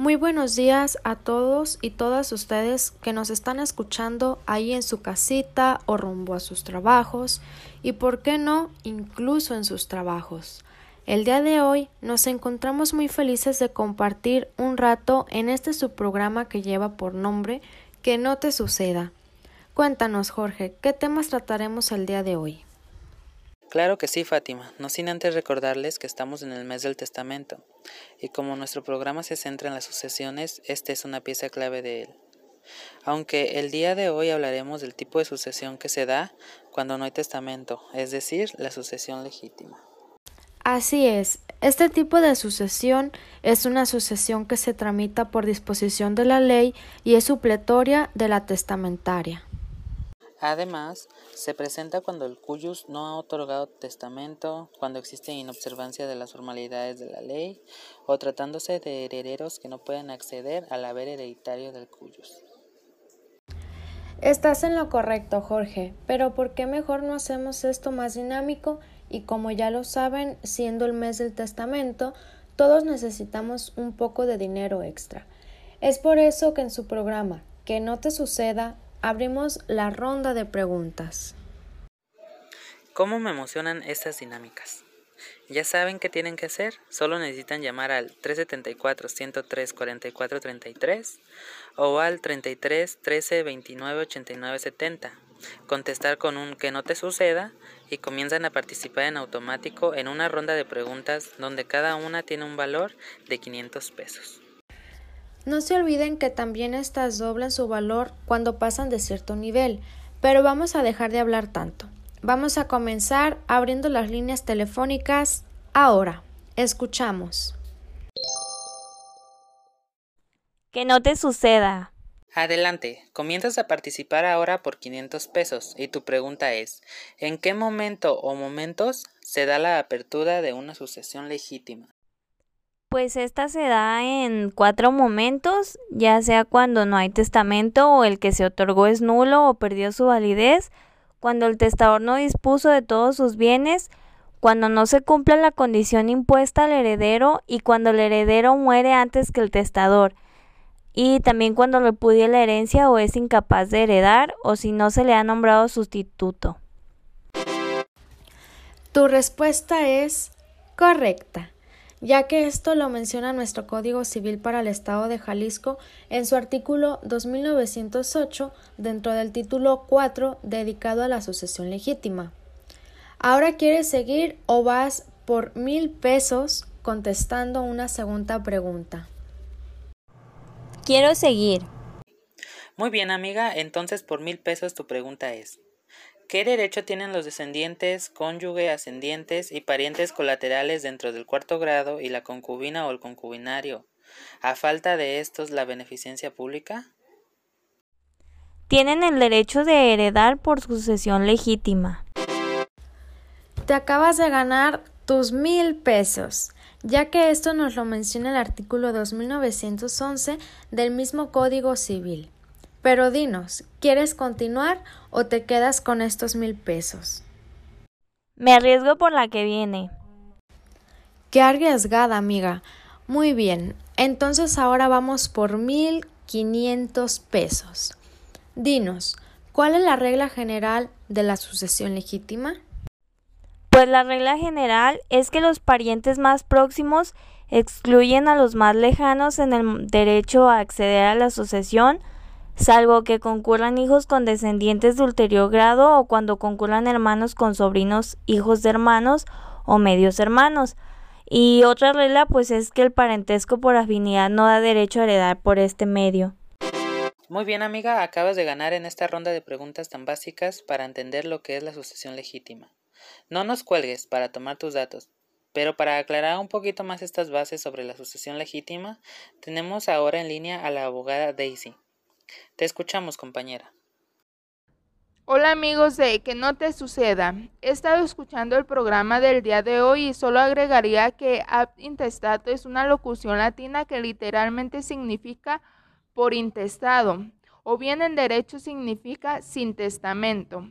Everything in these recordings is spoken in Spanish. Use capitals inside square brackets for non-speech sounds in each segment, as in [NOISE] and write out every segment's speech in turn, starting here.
Muy buenos días a todos y todas ustedes que nos están escuchando ahí en su casita o rumbo a sus trabajos y, por qué no, incluso en sus trabajos. El día de hoy nos encontramos muy felices de compartir un rato en este subprograma que lleva por nombre Que no te suceda. Cuéntanos, Jorge, ¿qué temas trataremos el día de hoy? Claro que sí, Fátima, no sin antes recordarles que estamos en el mes del testamento, y como nuestro programa se centra en las sucesiones, esta es una pieza clave de él. Aunque el día de hoy hablaremos del tipo de sucesión que se da cuando no hay testamento, es decir, la sucesión legítima. Así es, este tipo de sucesión es una sucesión que se tramita por disposición de la ley y es supletoria de la testamentaria. Además, se presenta cuando el cuyus no ha otorgado testamento, cuando existe inobservancia de las formalidades de la ley o tratándose de herederos que no pueden acceder al haber hereditario del cuyus. Estás en lo correcto, Jorge, pero ¿por qué mejor no hacemos esto más dinámico? Y como ya lo saben, siendo el mes del testamento, todos necesitamos un poco de dinero extra. Es por eso que en su programa Que no te suceda abrimos la ronda de preguntas. ¿Cómo me emocionan estas dinámicas? Ya saben qué tienen que hacer, solo necesitan llamar al 374 103 44 33 o al 33 13 29 89 70. Contestar con un que no te suceda y comienzan a participar en automático en una ronda de preguntas donde cada una tiene un valor de 500 pesos. No se olviden que también estas doblan su valor cuando pasan de cierto nivel, pero vamos a dejar de hablar tanto. Vamos a comenzar abriendo las líneas telefónicas ahora. Escuchamos. Que no te suceda. Adelante, comienzas a participar ahora por 500 pesos y tu pregunta es, ¿en qué momento o momentos se da la apertura de una sucesión legítima? Pues esta se da en cuatro momentos, ya sea cuando no hay testamento o el que se otorgó es nulo o perdió su validez, cuando el testador no dispuso de todos sus bienes, cuando no se cumple la condición impuesta al heredero y cuando el heredero muere antes que el testador, y también cuando repudia la herencia o es incapaz de heredar o si no se le ha nombrado sustituto. Tu respuesta es correcta ya que esto lo menciona nuestro Código Civil para el Estado de Jalisco en su artículo 2908 dentro del título 4 dedicado a la sucesión legítima. Ahora quieres seguir o vas por mil pesos contestando una segunda pregunta. Quiero seguir. Muy bien, amiga, entonces por mil pesos tu pregunta es ¿Qué derecho tienen los descendientes, cónyuge, ascendientes y parientes colaterales dentro del cuarto grado y la concubina o el concubinario? ¿A falta de estos la beneficencia pública? Tienen el derecho de heredar por sucesión legítima. Te acabas de ganar tus mil pesos, ya que esto nos lo menciona el artículo 2911 del mismo Código Civil. Pero dinos, ¿quieres continuar o te quedas con estos mil pesos? Me arriesgo por la que viene. Qué arriesgada, amiga. Muy bien, entonces ahora vamos por mil quinientos pesos. Dinos, ¿cuál es la regla general de la sucesión legítima? Pues la regla general es que los parientes más próximos excluyen a los más lejanos en el derecho a acceder a la sucesión salvo que concurran hijos con descendientes de ulterior grado o cuando concurran hermanos con sobrinos, hijos de hermanos o medios hermanos. Y otra regla pues es que el parentesco por afinidad no da derecho a heredar por este medio. Muy bien amiga, acabas de ganar en esta ronda de preguntas tan básicas para entender lo que es la sucesión legítima. No nos cuelgues para tomar tus datos, pero para aclarar un poquito más estas bases sobre la sucesión legítima, tenemos ahora en línea a la abogada Daisy. Te escuchamos, compañera. Hola amigos de Que no te suceda. He estado escuchando el programa del día de hoy y solo agregaría que ab intestato es una locución latina que literalmente significa por intestado o bien en derecho significa sin testamento.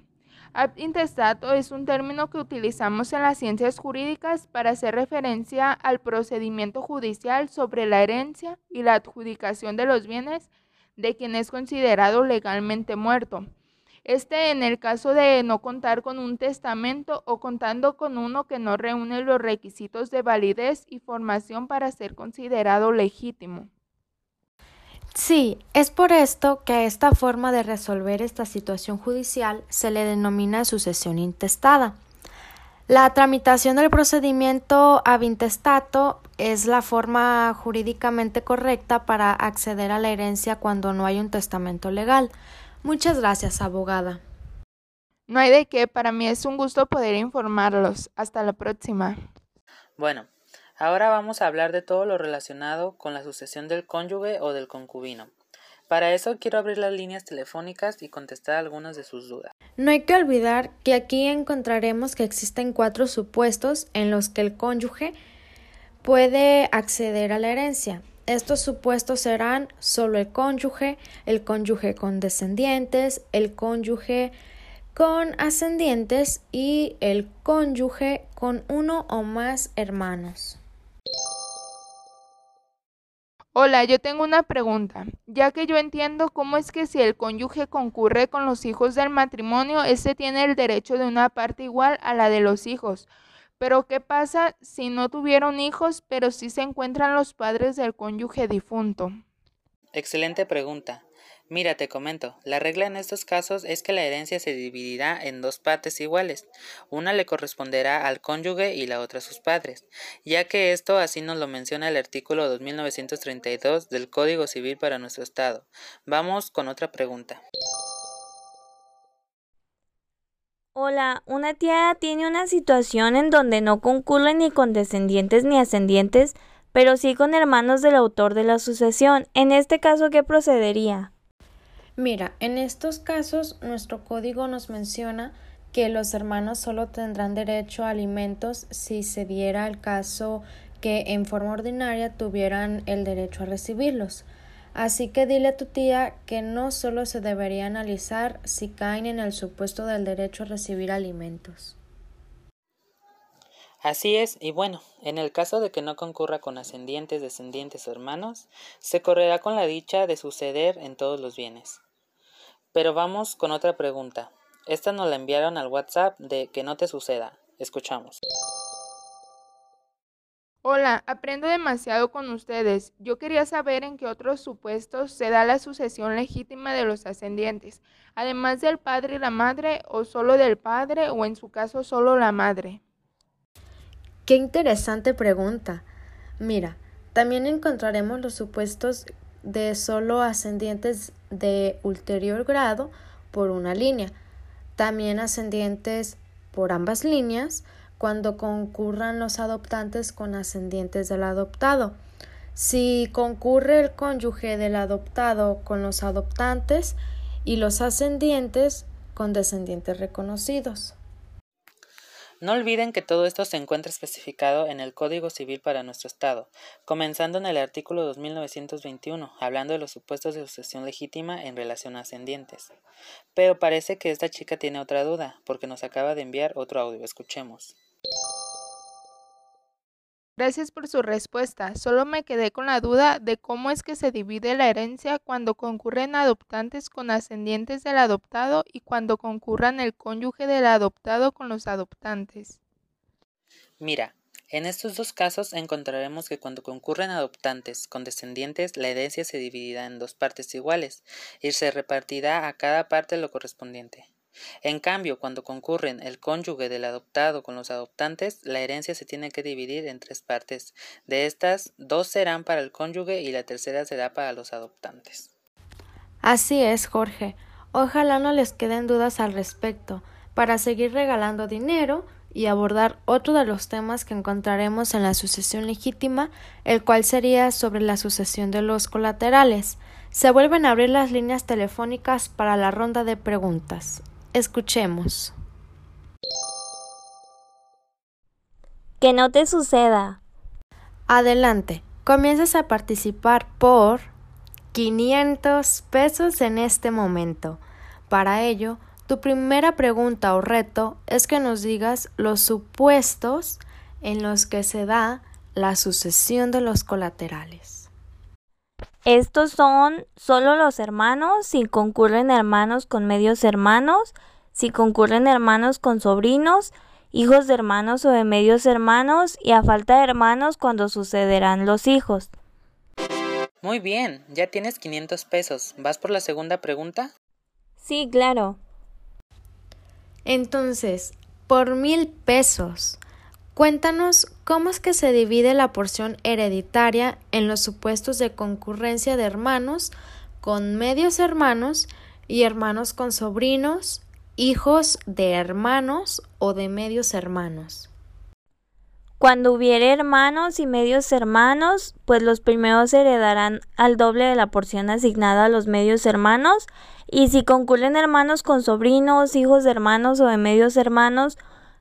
Ab intestato es un término que utilizamos en las ciencias jurídicas para hacer referencia al procedimiento judicial sobre la herencia y la adjudicación de los bienes de quien es considerado legalmente muerto. Este en el caso de no contar con un testamento o contando con uno que no reúne los requisitos de validez y formación para ser considerado legítimo. Sí, es por esto que a esta forma de resolver esta situación judicial se le denomina sucesión intestada. La tramitación del procedimiento ab intestato es la forma jurídicamente correcta para acceder a la herencia cuando no hay un testamento legal. Muchas gracias, abogada. No hay de qué, para mí es un gusto poder informarlos. Hasta la próxima. Bueno, ahora vamos a hablar de todo lo relacionado con la sucesión del cónyuge o del concubino. Para eso quiero abrir las líneas telefónicas y contestar algunas de sus dudas. No hay que olvidar que aquí encontraremos que existen cuatro supuestos en los que el cónyuge puede acceder a la herencia. Estos supuestos serán solo el cónyuge, el cónyuge con descendientes, el cónyuge con ascendientes y el cónyuge con uno o más hermanos. Hola, yo tengo una pregunta, ya que yo entiendo cómo es que si el cónyuge concurre con los hijos del matrimonio, éste tiene el derecho de una parte igual a la de los hijos. Pero ¿qué pasa si no tuvieron hijos, pero sí se encuentran los padres del cónyuge difunto? Excelente pregunta. Mira, te comento, la regla en estos casos es que la herencia se dividirá en dos partes iguales. Una le corresponderá al cónyuge y la otra a sus padres, ya que esto así nos lo menciona el artículo 2932 del Código Civil para nuestro Estado. Vamos con otra pregunta. Hola, una tía tiene una situación en donde no concurren ni con descendientes ni ascendientes, pero sí con hermanos del autor de la sucesión. En este caso, ¿qué procedería? Mira, en estos casos nuestro código nos menciona que los hermanos solo tendrán derecho a alimentos si se diera el caso que en forma ordinaria tuvieran el derecho a recibirlos. Así que dile a tu tía que no solo se debería analizar si caen en el supuesto del derecho a recibir alimentos. Así es, y bueno, en el caso de que no concurra con ascendientes, descendientes o hermanos, se correrá con la dicha de suceder en todos los bienes. Pero vamos con otra pregunta. Esta nos la enviaron al WhatsApp de que no te suceda. Escuchamos. Hola, aprendo demasiado con ustedes. Yo quería saber en qué otros supuestos se da la sucesión legítima de los ascendientes, además del padre y la madre, o solo del padre, o en su caso solo la madre. Qué interesante pregunta. Mira, también encontraremos los supuestos de solo ascendientes de ulterior grado por una línea, también ascendientes por ambas líneas cuando concurran los adoptantes con ascendientes del adoptado. Si concurre el cónyuge del adoptado con los adoptantes y los ascendientes con descendientes reconocidos. No olviden que todo esto se encuentra especificado en el Código Civil para nuestro Estado, comenzando en el artículo 2921, hablando de los supuestos de sucesión legítima en relación a ascendientes. Pero parece que esta chica tiene otra duda, porque nos acaba de enviar otro audio. Escuchemos. Gracias por su respuesta. Solo me quedé con la duda de cómo es que se divide la herencia cuando concurren adoptantes con ascendientes del adoptado y cuando concurran el cónyuge del adoptado con los adoptantes. Mira, en estos dos casos encontraremos que cuando concurren adoptantes con descendientes, la herencia se dividirá en dos partes iguales y se repartirá a cada parte lo correspondiente. En cambio, cuando concurren el cónyuge del adoptado con los adoptantes, la herencia se tiene que dividir en tres partes. De estas, dos serán para el cónyuge y la tercera será para los adoptantes. Así es, Jorge. Ojalá no les queden dudas al respecto, para seguir regalando dinero y abordar otro de los temas que encontraremos en la sucesión legítima, el cual sería sobre la sucesión de los colaterales. Se vuelven a abrir las líneas telefónicas para la ronda de preguntas. Escuchemos. Que no te suceda. Adelante, comienzas a participar por 500 pesos en este momento. Para ello, tu primera pregunta o reto es que nos digas los supuestos en los que se da la sucesión de los colaterales. Estos son solo los hermanos, si concurren hermanos con medios hermanos, si concurren hermanos con sobrinos, hijos de hermanos o de medios hermanos y a falta de hermanos cuando sucederán los hijos. Muy bien, ya tienes 500 pesos. ¿Vas por la segunda pregunta? Sí, claro. Entonces, por mil pesos, cuéntanos cómo es que se divide la porción hereditaria en los supuestos de concurrencia de hermanos con medios hermanos y hermanos con sobrinos, hijos de hermanos o de medios hermanos. Cuando hubiere hermanos y medios hermanos, pues los primeros heredarán al doble de la porción asignada a los medios hermanos, y si concurren hermanos con sobrinos, hijos de hermanos o de medios hermanos,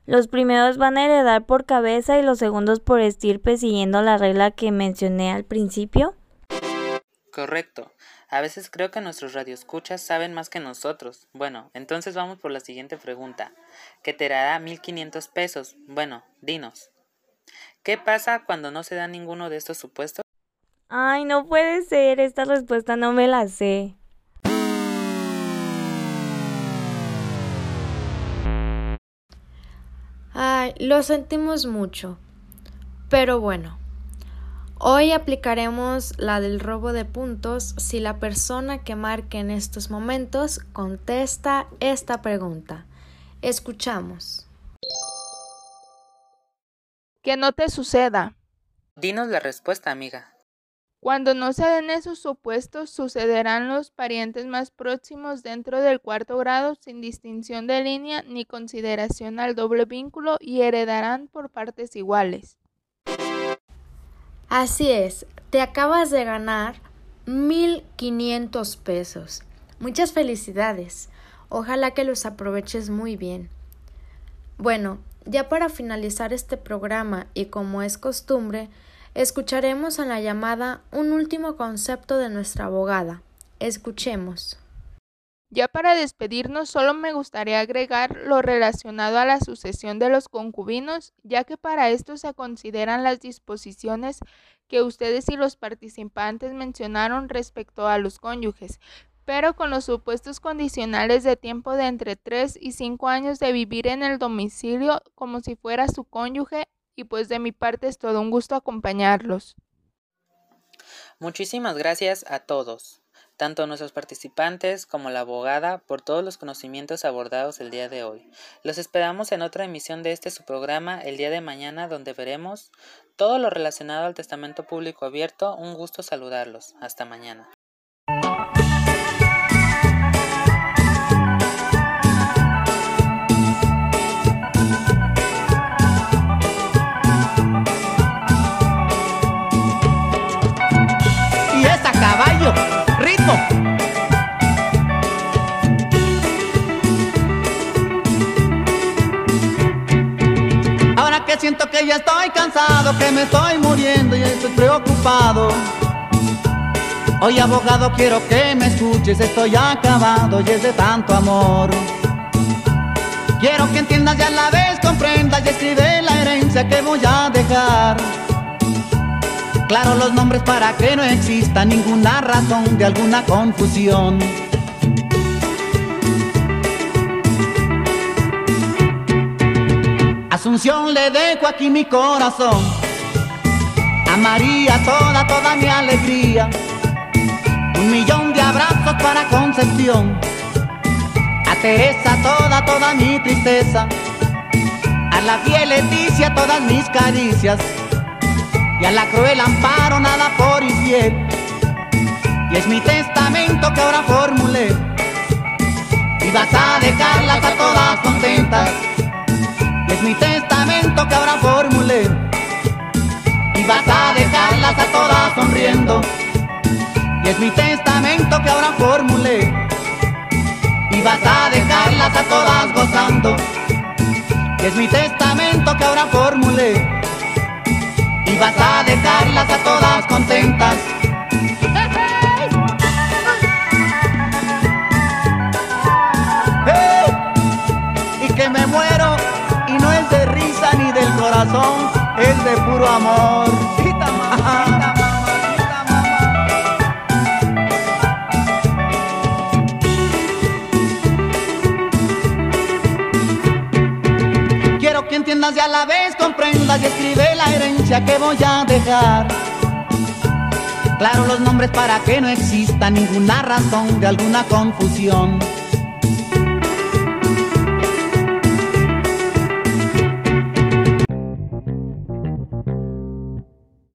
los primeros van a heredar por cabeza y los segundos por estirpe siguiendo la regla que mencioné al principio. Correcto. A veces creo que nuestros radioescuchas saben más que nosotros. Bueno, entonces vamos por la siguiente pregunta, que te dará 1500 pesos. Bueno, dinos. ¿Qué pasa cuando no se da ninguno de estos supuestos? Ay, no puede ser, esta respuesta no me la sé. Ay, lo sentimos mucho. Pero bueno, Hoy aplicaremos la del robo de puntos si la persona que marque en estos momentos contesta esta pregunta. Escuchamos. Que no te suceda. Dinos la respuesta, amiga. Cuando no se den esos supuestos, sucederán los parientes más próximos dentro del cuarto grado sin distinción de línea ni consideración al doble vínculo y heredarán por partes iguales. Así es, te acabas de ganar 1500 pesos. Muchas felicidades. Ojalá que los aproveches muy bien. Bueno, ya para finalizar este programa y como es costumbre, escucharemos en la llamada un último concepto de nuestra abogada. Escuchemos. Ya para despedirnos, solo me gustaría agregar lo relacionado a la sucesión de los concubinos, ya que para esto se consideran las disposiciones que ustedes y los participantes mencionaron respecto a los cónyuges, pero con los supuestos condicionales de tiempo de entre 3 y 5 años de vivir en el domicilio como si fuera su cónyuge, y pues de mi parte es todo un gusto acompañarlos. Muchísimas gracias a todos tanto nuestros participantes como la abogada, por todos los conocimientos abordados el día de hoy. Los esperamos en otra emisión de este su programa el día de mañana, donde veremos todo lo relacionado al testamento público abierto. Un gusto saludarlos. Hasta mañana. Ya estoy cansado, que me estoy muriendo y estoy preocupado. Hoy abogado quiero que me escuches, estoy acabado y es de tanto amor. Quiero que entiendas y a la vez comprendas y escribe la herencia que voy a dejar. Claro los nombres para que no exista ninguna razón de alguna confusión. Asunción le dejo aquí mi corazón. A María toda, toda mi alegría. Un millón de abrazos para Concepción. A Teresa toda, toda mi tristeza. A la fiel Leticia todas mis caricias y a la cruel amparo nada por infiel. Y es mi testamento que ahora formulé. Y vas a dejarlas a todas contentas. Y es mi testamento que ahora formulé. Y vas a dejarlas a todas sonriendo. Y es mi testamento que ahora formulé. Y vas a dejarlas a todas gozando. Y es mi testamento que ahora formulé vas a dejarlas a todas contentas. [LAUGHS] ¡Hey! el corazón es de puro amor. Quiero que entiendas y a la vez comprendas y escribe la herencia que voy a dejar. Claro los nombres para que no exista ninguna razón de alguna confusión.